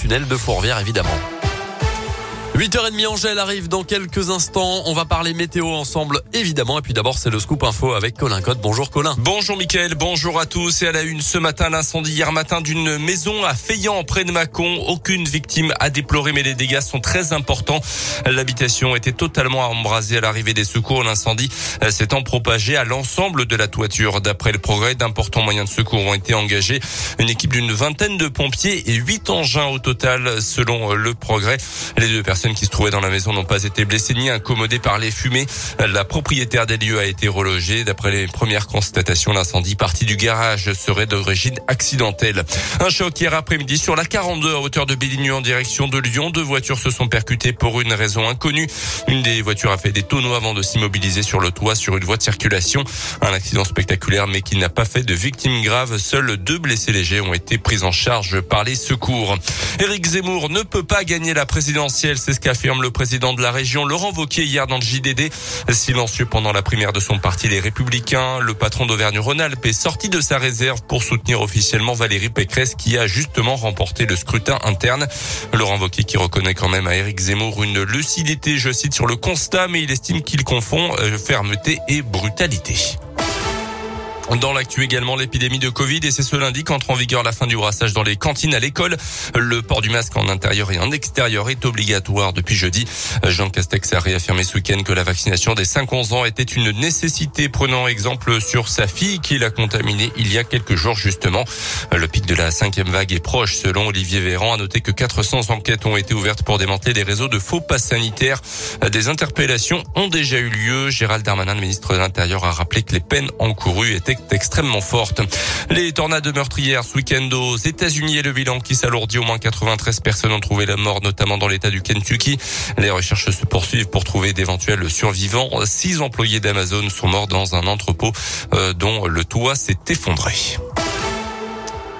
tunnel de Fourvière évidemment. 8h30, Angèle arrive dans quelques instants. On va parler météo ensemble, évidemment. Et puis d'abord, c'est le scoop info avec Colin Cotte. Bonjour Colin. Bonjour Mickaël, bonjour à tous. Et à la une ce matin, l'incendie hier matin d'une maison à Feillan, près de Mâcon. Aucune victime a déploré, mais les dégâts sont très importants. L'habitation était totalement embrasée à l'arrivée des secours. L'incendie s'étant propagé à l'ensemble de la toiture. D'après le progrès, d'importants moyens de secours ont été engagés. Une équipe d'une vingtaine de pompiers et huit engins au total, selon le progrès. Les deux personnes qui se trouvaient dans la maison n'ont pas été blessées ni incommodées par les fumées. La propriétaire des lieux a été relogée. D'après les premières constatations, l'incendie parti du garage serait d'origine accidentelle. Un choc hier après-midi sur la 42 à hauteur de Bélignou en direction de Lyon. Deux voitures se sont percutées pour une raison inconnue. Une des voitures a fait des tonneaux avant de s'immobiliser sur le toit sur une voie de circulation. Un accident spectaculaire mais qui n'a pas fait de victimes graves. Seuls deux blessés légers ont été pris en charge par les secours. Éric Zemmour ne peut pas gagner la présidentielle. C'est ce qu'affirme le président de la région, Laurent Wauquiez, hier dans le JDD. Silencieux pendant la primaire de son parti, les Républicains, le patron d'Auvergne-Rhône-Alpes est sorti de sa réserve pour soutenir officiellement Valérie Pécresse, qui a justement remporté le scrutin interne. Laurent Wauquiez qui reconnaît quand même à Éric Zemmour une lucidité, je cite, sur le constat, mais il estime qu'il confond euh, fermeté et brutalité. Dans l'actu également, l'épidémie de Covid et c'est ce lundi qu'entre en vigueur la fin du brassage dans les cantines à l'école. Le port du masque en intérieur et en extérieur est obligatoire depuis jeudi. Jean Castex a réaffirmé ce week-end que la vaccination des 5-11 ans était une nécessité, prenant exemple sur sa fille qui l'a contaminée il y a quelques jours justement. Le pic de la cinquième vague est proche selon Olivier Véran. A noté que 400 enquêtes ont été ouvertes pour démanteler des réseaux de faux passes sanitaires. Des interpellations ont déjà eu lieu. Gérald Darmanin, le ministre de l'Intérieur, a rappelé que les peines encourues étaient extrêmement forte. Les tornades meurtrières ce week-end aux États-Unis et le bilan qui s'alourdit. Au moins 93 personnes ont trouvé la mort, notamment dans l'État du Kentucky. Les recherches se poursuivent pour trouver d'éventuels survivants. Six employés d'Amazon sont morts dans un entrepôt euh, dont le toit s'est effondré.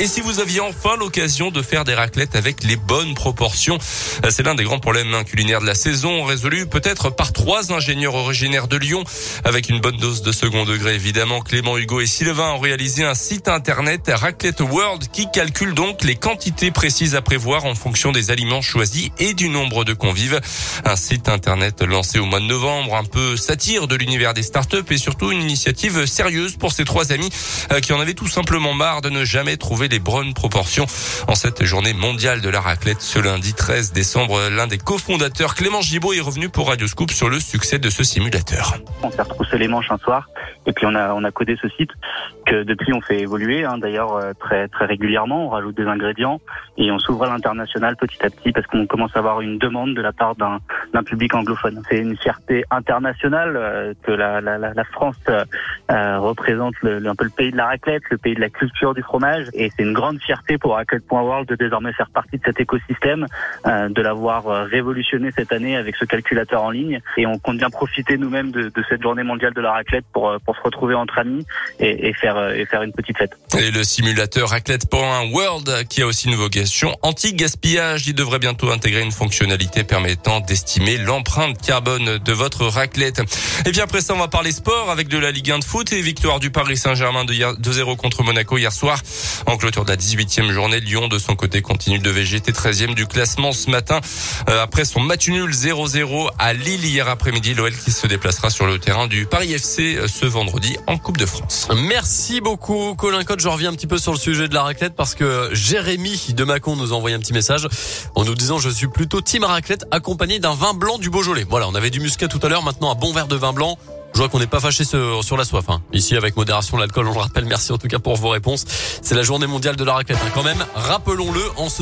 Et si vous aviez enfin l'occasion de faire des raclettes avec les bonnes proportions, euh, c'est l'un des grands problèmes hein, culinaires de la saison, résolu peut-être par trois ingénieurs originaires de Lyon, avec une bonne dose de second degré évidemment. Clément Hugo et Sylvain ont réalisé un site internet Raclette World qui calcule donc les quantités précises à prévoir en fonction des aliments choisis et du nombre de convives. Un site internet lancé au mois de novembre, un peu satire de l'univers des startups et surtout une initiative sérieuse pour ces trois amis euh, qui en avaient tout simplement marre de ne jamais trouver les bonnes proportions. En cette journée mondiale de la raclette, ce lundi 13 décembre, l'un des cofondateurs, Clément Gibaud, est revenu pour Radio Scoop sur le succès de ce simulateur. On s'est retroussé les manches un soir et puis on a on a codé ce site que depuis on fait évoluer hein, d'ailleurs euh, très très régulièrement. On rajoute des ingrédients et on s'ouvre à l'international petit à petit parce qu'on commence à avoir une demande de la part d'un public anglophone. C'est une fierté internationale euh, que la, la, France euh, représente un peu le pays de la raclette, le pays de la culture du fromage c'est une grande fierté pour Raclette.world de désormais faire partie de cet écosystème, de l'avoir révolutionné cette année avec ce calculateur en ligne et on compte bien profiter nous-mêmes de, de cette journée mondiale de la raclette pour pour se retrouver entre amis et, et faire et faire une petite fête. Et le simulateur Raclette.world qui a aussi une vocation anti-gaspillage, il devrait bientôt intégrer une fonctionnalité permettant d'estimer l'empreinte carbone de votre raclette. Et bien après ça, on va parler sport avec de la Ligue 1 de foot et victoire du Paris Saint-Germain de 2-0 contre Monaco hier soir. En clôture de la 18e journée, Lyon de son côté continue de végéter 13e du classement ce matin euh, après son match nul 0-0 à Lille hier après-midi. L'OL qui se déplacera sur le terrain du Paris FC euh, ce vendredi en Coupe de France. Merci beaucoup Colin Cotte. Je reviens un petit peu sur le sujet de la raclette parce que Jérémy de Macon nous a envoyé un petit message en nous disant je suis plutôt team raclette accompagné d'un vin blanc du Beaujolais. Voilà, on avait du muscat tout à l'heure, maintenant un bon verre de vin blanc. Je vois qu'on n'est pas fâché sur, la soif. Hein. Ici, avec modération, l'alcool, on le rappelle. Merci en tout cas pour vos réponses. C'est la journée mondiale de la raclette. Hein. Quand même, rappelons-le en ce